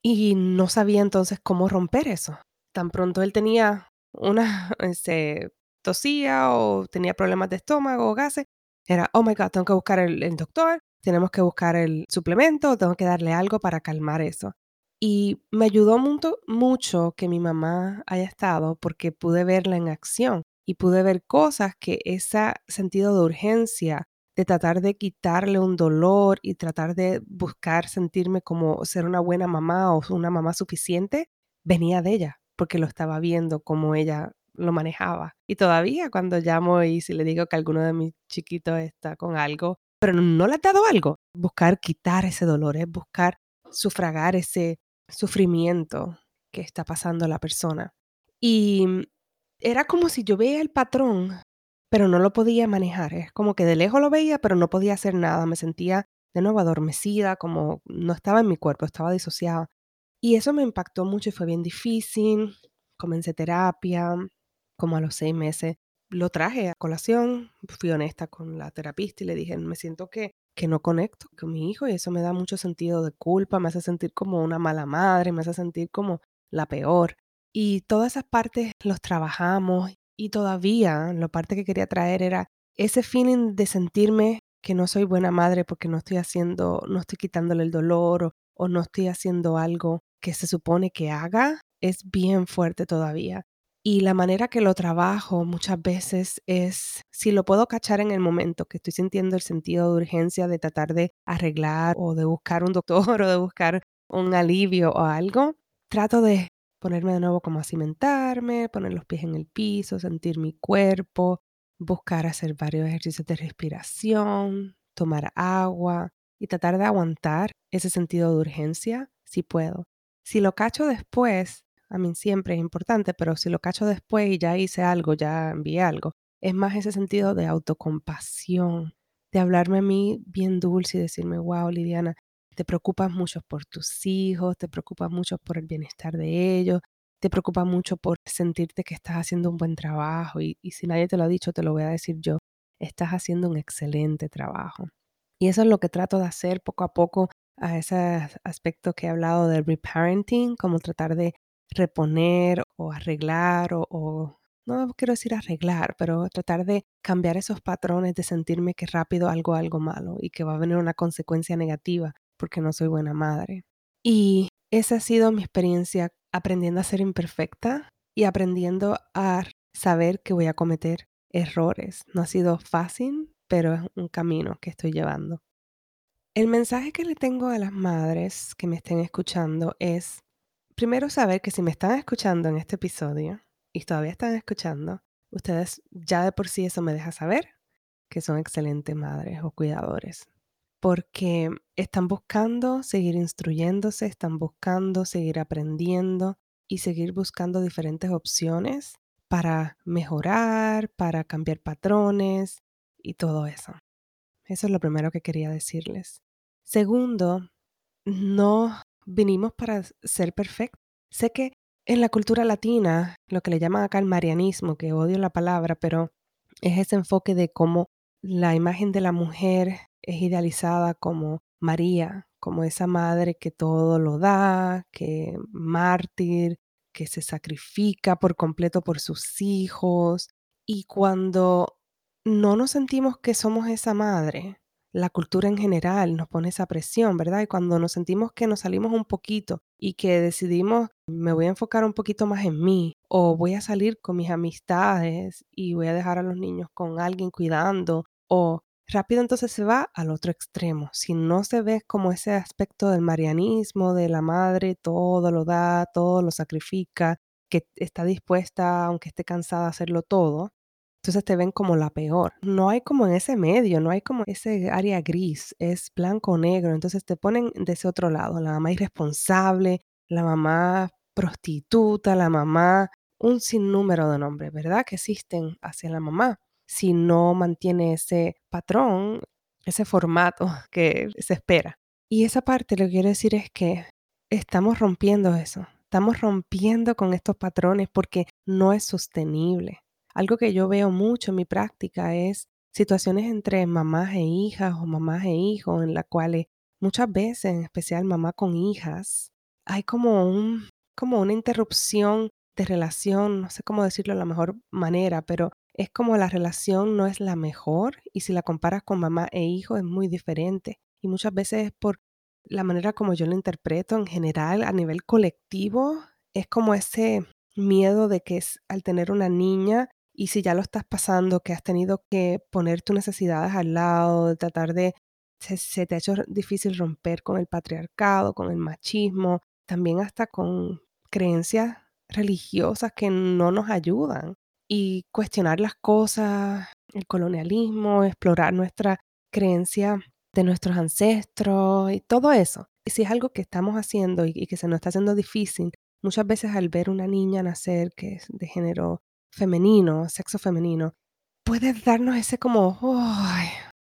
Y no sabía entonces cómo romper eso. Tan pronto él tenía una, este, tosía o tenía problemas de estómago o gases, era, oh my God, tengo que buscar el, doctor, tenemos que buscar el suplemento, tengo que darle algo para calmar eso. Y me ayudó mucho, mucho que mi mamá haya estado porque pude verla en acción y pude ver cosas que ese sentido de urgencia, de tratar de quitarle un dolor y tratar de buscar sentirme como ser una buena mamá o una mamá suficiente, venía de ella, porque lo estaba viendo como ella lo manejaba. Y todavía cuando llamo y si le digo que alguno de mis chiquitos está con algo, pero no le ha dado algo, buscar quitar ese dolor, es buscar sufragar ese sufrimiento que está pasando la persona. Y era como si yo veía el patrón, pero no lo podía manejar. Es como que de lejos lo veía, pero no podía hacer nada. Me sentía de nuevo adormecida, como no estaba en mi cuerpo, estaba disociada. Y eso me impactó mucho y fue bien difícil. Comencé terapia, como a los seis meses. Lo traje a colación, fui honesta con la terapista y le dije, me siento que, que no conecto con mi hijo y eso me da mucho sentido de culpa, me hace sentir como una mala madre, me hace sentir como la peor. Y todas esas partes los trabajamos y todavía la parte que quería traer era ese feeling de sentirme que no soy buena madre porque no estoy haciendo, no estoy quitándole el dolor o, o no estoy haciendo algo que se supone que haga, es bien fuerte todavía. Y la manera que lo trabajo muchas veces es, si lo puedo cachar en el momento que estoy sintiendo el sentido de urgencia de tratar de arreglar o de buscar un doctor o de buscar un alivio o algo, trato de ponerme de nuevo como a cimentarme, poner los pies en el piso, sentir mi cuerpo, buscar hacer varios ejercicios de respiración, tomar agua y tratar de aguantar ese sentido de urgencia si puedo. Si lo cacho después, a mí siempre es importante, pero si lo cacho después y ya hice algo, ya envié algo, es más ese sentido de autocompasión, de hablarme a mí bien dulce y decirme, wow, Lidiana, te preocupas mucho por tus hijos, te preocupas mucho por el bienestar de ellos, te preocupas mucho por sentirte que estás haciendo un buen trabajo y, si nadie te lo ha dicho, te lo voy a decir yo, estás haciendo un excelente trabajo. Y eso es lo que trato de hacer poco a poco a ese aspecto que he hablado del reparenting, como tratar de reponer o arreglar o, o, no quiero decir arreglar, pero tratar de cambiar esos patrones de sentirme que rápido algo algo malo y que va a venir una consecuencia negativa porque no soy buena madre. Y esa ha sido mi experiencia aprendiendo a ser imperfecta y aprendiendo a saber que voy a cometer errores. No ha sido fácil, pero es un camino que estoy llevando. El mensaje que le tengo a las madres que me estén escuchando es, primero saber que si me están escuchando en este episodio y todavía están escuchando, ustedes ya de por sí eso me deja saber que son excelentes madres o cuidadores, porque están buscando seguir instruyéndose, están buscando seguir aprendiendo y seguir buscando diferentes opciones para mejorar, para cambiar patrones y todo eso. Eso es lo primero que quería decirles. Segundo, no vinimos para ser perfectos. Sé que en la cultura latina, lo que le llaman acá el marianismo, que odio la palabra, pero es ese enfoque de cómo la imagen de la mujer es idealizada como María, como esa madre que todo lo da, que mártir, que se sacrifica por completo por sus hijos. Y cuando no nos sentimos que somos esa madre, la cultura en general nos pone esa presión, ¿verdad? Y cuando nos sentimos que nos salimos un poquito y que decidimos, me voy a enfocar un poquito más en mí o voy a salir con mis amistades y voy a dejar a los niños con alguien cuidando o rápido entonces se va al otro extremo. Si no se ve como ese aspecto del marianismo, de la madre, todo lo da, todo lo sacrifica, que está dispuesta, aunque esté cansada, a hacerlo todo, entonces te ven como la peor. No hay como en ese medio, no hay como ese área gris, es blanco o negro. Entonces te ponen de ese otro lado, la mamá irresponsable, la mamá prostituta, la mamá, un sinnúmero de nombres, ¿verdad? Que existen hacia la mamá. Si no mantiene ese patrón, ese formato que se espera. Y esa parte lo que quiero decir es que estamos rompiendo eso. Estamos rompiendo con estos patrones porque no es sostenible. Algo que yo veo mucho en mi práctica es situaciones entre mamás e hijas o mamás e hijos en las cuales muchas veces, en especial mamá con hijas, hay como un como una interrupción de relación, no sé cómo decirlo de la mejor manera, pero es como la relación no es la mejor y si la comparas con mamá e hijo es muy diferente. Y muchas veces es por la manera como yo lo interpreto en general a nivel colectivo, es como ese miedo de que es, al tener una niña y si ya lo estás pasando, que has tenido que poner tus necesidades al lado, tratar de, se, te ha hecho difícil romper con el patriarcado, con el machismo, también hasta con creencias religiosas que no nos ayudan. Y cuestionar las cosas, el colonialismo, explorar nuestra creencia de nuestros ancestros y todo eso. Y si es algo que estamos haciendo y, y que se nos está haciendo difícil, muchas veces al ver una niña nacer que es de género femenino, sexo femenino, puede darnos ese como,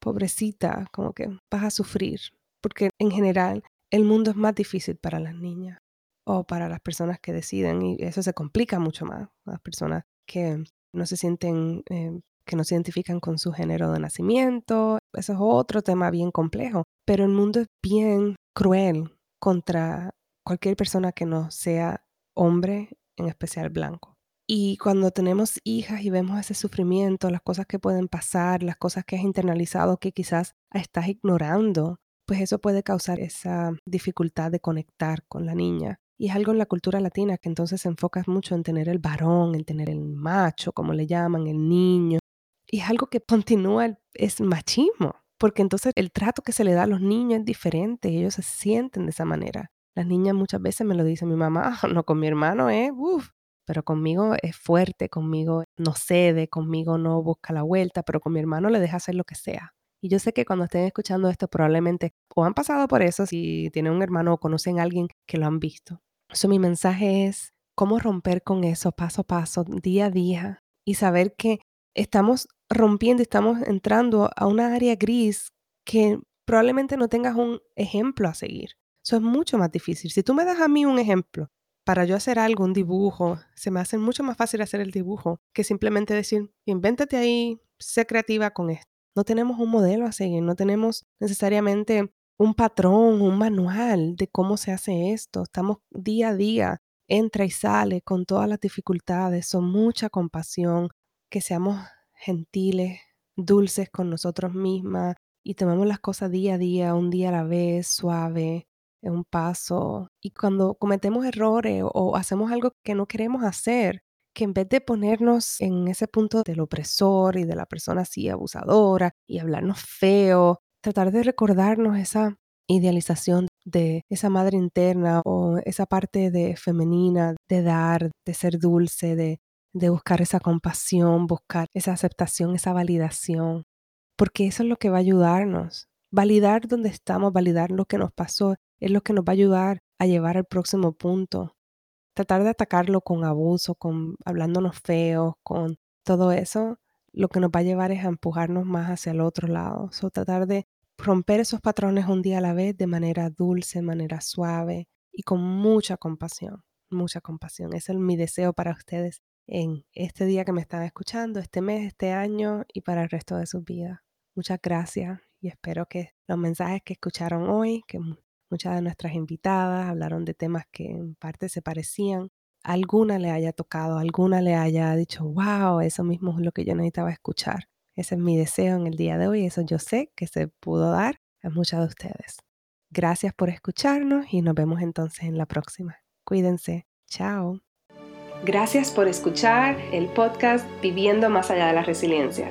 pobrecita, como que vas a sufrir, porque en general el mundo es más difícil para las niñas o para las personas que deciden y eso se complica mucho más, las personas que no se sienten, eh, que no se identifican con su género de nacimiento, eso es otro tema bien complejo, pero el mundo es bien cruel contra cualquier persona que no sea hombre, en especial blanco. Y cuando tenemos hijas y vemos ese sufrimiento, las cosas que pueden pasar, las cosas que has internalizado que quizás estás ignorando, pues eso puede causar esa dificultad de conectar con la niña. Y es algo en la cultura latina que entonces se enfoca mucho en tener el varón, en tener el macho, como le llaman, el niño. Y es algo que continúa, es machismo, porque entonces el trato que se le da a los niños es diferente, ellos se sienten de esa manera. Las niñas muchas veces me lo dicen mi mamá, no con mi hermano es, uff, pero conmigo es fuerte, conmigo no cede, conmigo no busca la vuelta, pero con mi hermano le deja hacer lo que sea. Y yo sé que cuando estén escuchando esto probablemente o han pasado por eso si tienen un hermano o conocen a alguien que lo han visto. Eso mi mensaje es cómo romper con eso paso a paso, día a día y saber que estamos rompiendo, estamos entrando a una área gris que probablemente no tengas un ejemplo a seguir. Eso es mucho más difícil. Si tú me das a mí un ejemplo para yo hacer algo, un dibujo, se me hace mucho más fácil hacer el dibujo que simplemente decir, invéntate ahí, sé creativa con esto. No tenemos un modelo a seguir, no tenemos necesariamente un patrón, un manual de cómo se hace esto. Estamos día a día, entra y sale con todas las dificultades, son mucha compasión, que seamos gentiles, dulces con nosotros mismas y tomemos las cosas día a día, un día a la vez, suave, un paso. Y cuando cometemos errores o hacemos algo que no queremos hacer, que en vez de ponernos en ese punto del opresor y de la persona así abusadora y hablarnos feo, tratar de recordarnos esa idealización de esa madre interna o esa parte de femenina, de dar, de ser dulce, de, de buscar esa compasión, buscar esa aceptación, esa validación, porque eso es lo que va a ayudarnos. Validar dónde estamos, validar lo que nos pasó es lo que nos va a ayudar a llevar al próximo punto. Tratar de atacarlo con abuso, con hablándonos feos, con todo eso, lo que nos va a llevar es a empujarnos más hacia el otro lado. So, tratar de romper esos patrones un día a la vez de manera dulce, manera suave y con mucha compasión, mucha compasión. Ese es mi deseo para ustedes en este día que me están escuchando, este mes, este año y para el resto de sus vidas. Muchas gracias y espero que los mensajes que escucharon hoy, que Muchas de nuestras invitadas hablaron de temas que en parte se parecían. Alguna le haya tocado, alguna le haya dicho, wow, eso mismo es lo que yo necesitaba escuchar. Ese es mi deseo en el día de hoy, eso yo sé que se pudo dar a muchas de ustedes. Gracias por escucharnos y nos vemos entonces en la próxima. Cuídense. Chao. Gracias por escuchar el podcast Viviendo más allá de la resiliencia.